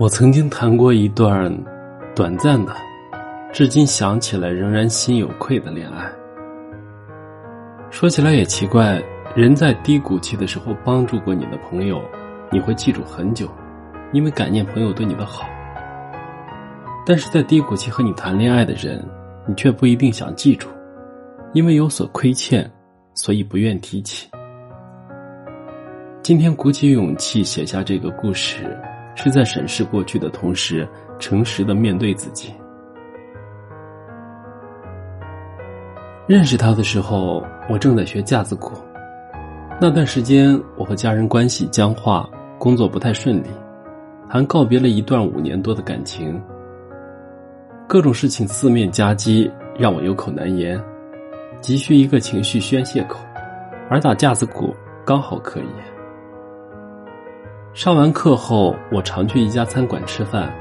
我曾经谈过一段短暂的，至今想起来仍然心有愧的恋爱。说起来也奇怪，人在低谷期的时候帮助过你的朋友，你会记住很久，因为感念朋友对你的好。但是在低谷期和你谈恋爱的人，你却不一定想记住，因为有所亏欠，所以不愿提起。今天鼓起勇气写下这个故事。是在审视过去的同时，诚实的面对自己。认识他的时候，我正在学架子鼓。那段时间，我和家人关系僵化，工作不太顺利，还告别了一段五年多的感情。各种事情四面夹击，让我有口难言，急需一个情绪宣泄口，而打架子鼓刚好可以。上完课后，我常去一家餐馆吃饭。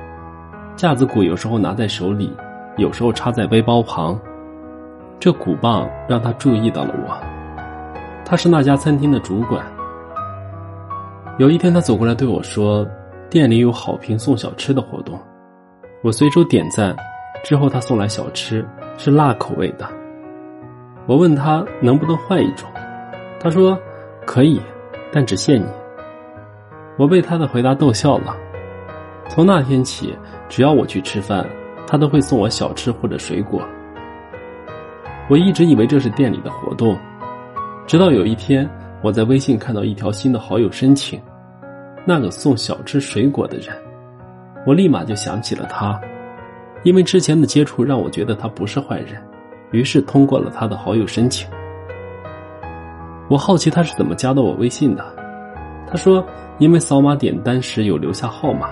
架子鼓有时候拿在手里，有时候插在背包旁。这鼓棒让他注意到了我。他是那家餐厅的主管。有一天，他走过来对我说：“店里有好评送小吃的活动。”我随手点赞。之后，他送来小吃，是辣口味的。我问他能不能换一种，他说：“可以，但只限你。”我被他的回答逗笑了。从那天起，只要我去吃饭，他都会送我小吃或者水果。我一直以为这是店里的活动，直到有一天，我在微信看到一条新的好友申请，那个送小吃水果的人，我立马就想起了他，因为之前的接触让我觉得他不是坏人，于是通过了他的好友申请。我好奇他是怎么加到我微信的，他说。因为扫码点单时有留下号码，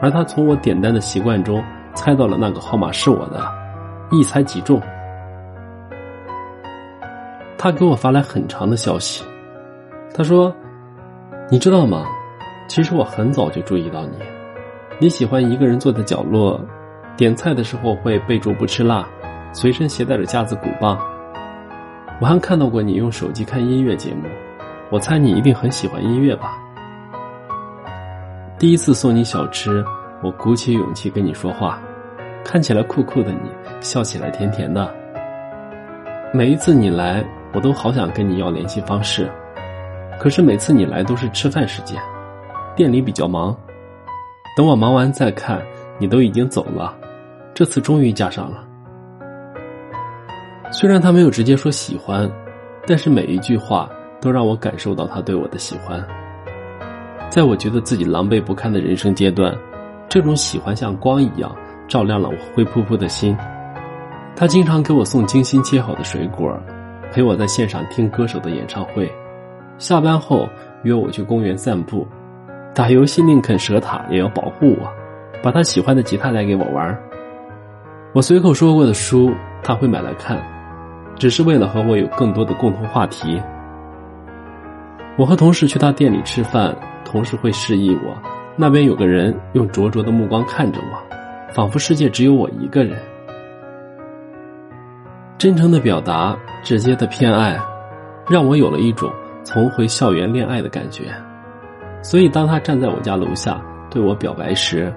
而他从我点单的习惯中猜到了那个号码是我的，一猜即中。他给我发来很长的消息，他说：“你知道吗？其实我很早就注意到你，你喜欢一个人坐在角落，点菜的时候会备注不吃辣，随身携带着架子鼓棒。我还看到过你用手机看音乐节目，我猜你一定很喜欢音乐吧。”第一次送你小吃，我鼓起勇气跟你说话，看起来酷酷的你，笑起来甜甜的。每一次你来，我都好想跟你要联系方式，可是每次你来都是吃饭时间，店里比较忙。等我忙完再看，你都已经走了。这次终于加上了。虽然他没有直接说喜欢，但是每一句话都让我感受到他对我的喜欢。在我觉得自己狼狈不堪的人生阶段，这种喜欢像光一样照亮了我灰扑扑的心。他经常给我送精心切好的水果，陪我在线上听歌手的演唱会，下班后约我去公园散步，打游戏宁肯舍塔也要保护我，把他喜欢的吉他带给我玩。我随口说过的书他会买来看，只是为了和我有更多的共同话题。我和同事去他店里吃饭。同事会示意我，那边有个人用灼灼的目光看着我，仿佛世界只有我一个人。真诚的表达，直接的偏爱，让我有了一种重回校园恋爱的感觉。所以，当他站在我家楼下对我表白时，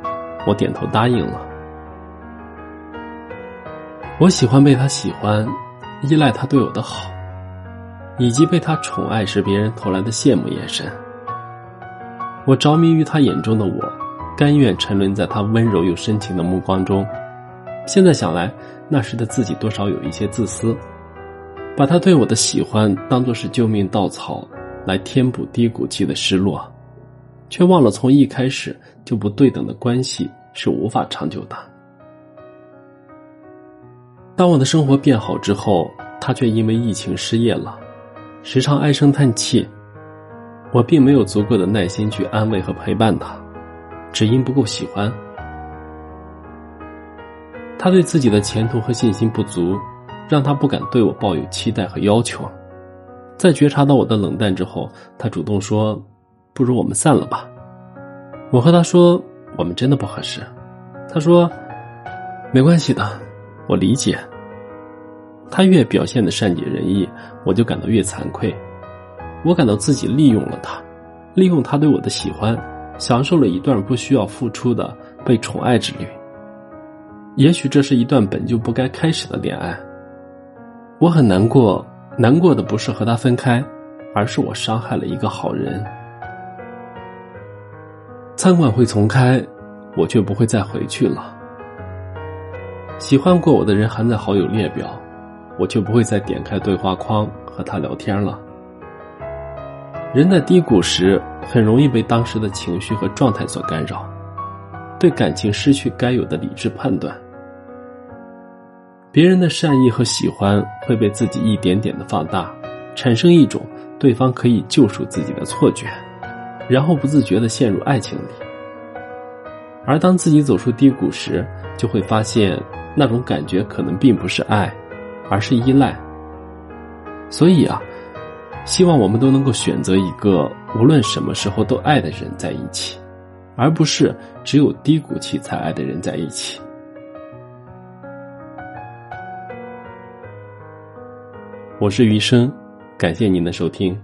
我点头答应了。我喜欢被他喜欢，依赖他对我的好，以及被他宠爱时别人投来的羡慕眼神。我着迷于他眼中的我，甘愿沉沦在他温柔又深情的目光中。现在想来，那时的自己多少有一些自私，把他对我的喜欢当作是救命稻草，来填补低谷期的失落，却忘了从一开始就不对等的关系是无法长久的。当我的生活变好之后，他却因为疫情失业了，时常唉声叹气。我并没有足够的耐心去安慰和陪伴他，只因不够喜欢。他对自己的前途和信心不足，让他不敢对我抱有期待和要求。在觉察到我的冷淡之后，他主动说：“不如我们散了吧。”我和他说：“我们真的不合适。”他说：“没关系的，我理解。”他越表现的善解人意，我就感到越惭愧。我感到自己利用了他，利用他对我的喜欢，享受了一段不需要付出的被宠爱之旅。也许这是一段本就不该开始的恋爱。我很难过，难过的不是和他分开，而是我伤害了一个好人。餐馆会重开，我却不会再回去了。喜欢过我的人还在好友列表，我就不会再点开对话框和他聊天了。人在低谷时，很容易被当时的情绪和状态所干扰，对感情失去该有的理智判断。别人的善意和喜欢会被自己一点点的放大，产生一种对方可以救赎自己的错觉，然后不自觉的陷入爱情里。而当自己走出低谷时，就会发现那种感觉可能并不是爱，而是依赖。所以啊，希望我们都能够选择一个无论什么时候都爱的人在一起，而不是只有低谷期才爱的人在一起。我是余生，感谢您的收听。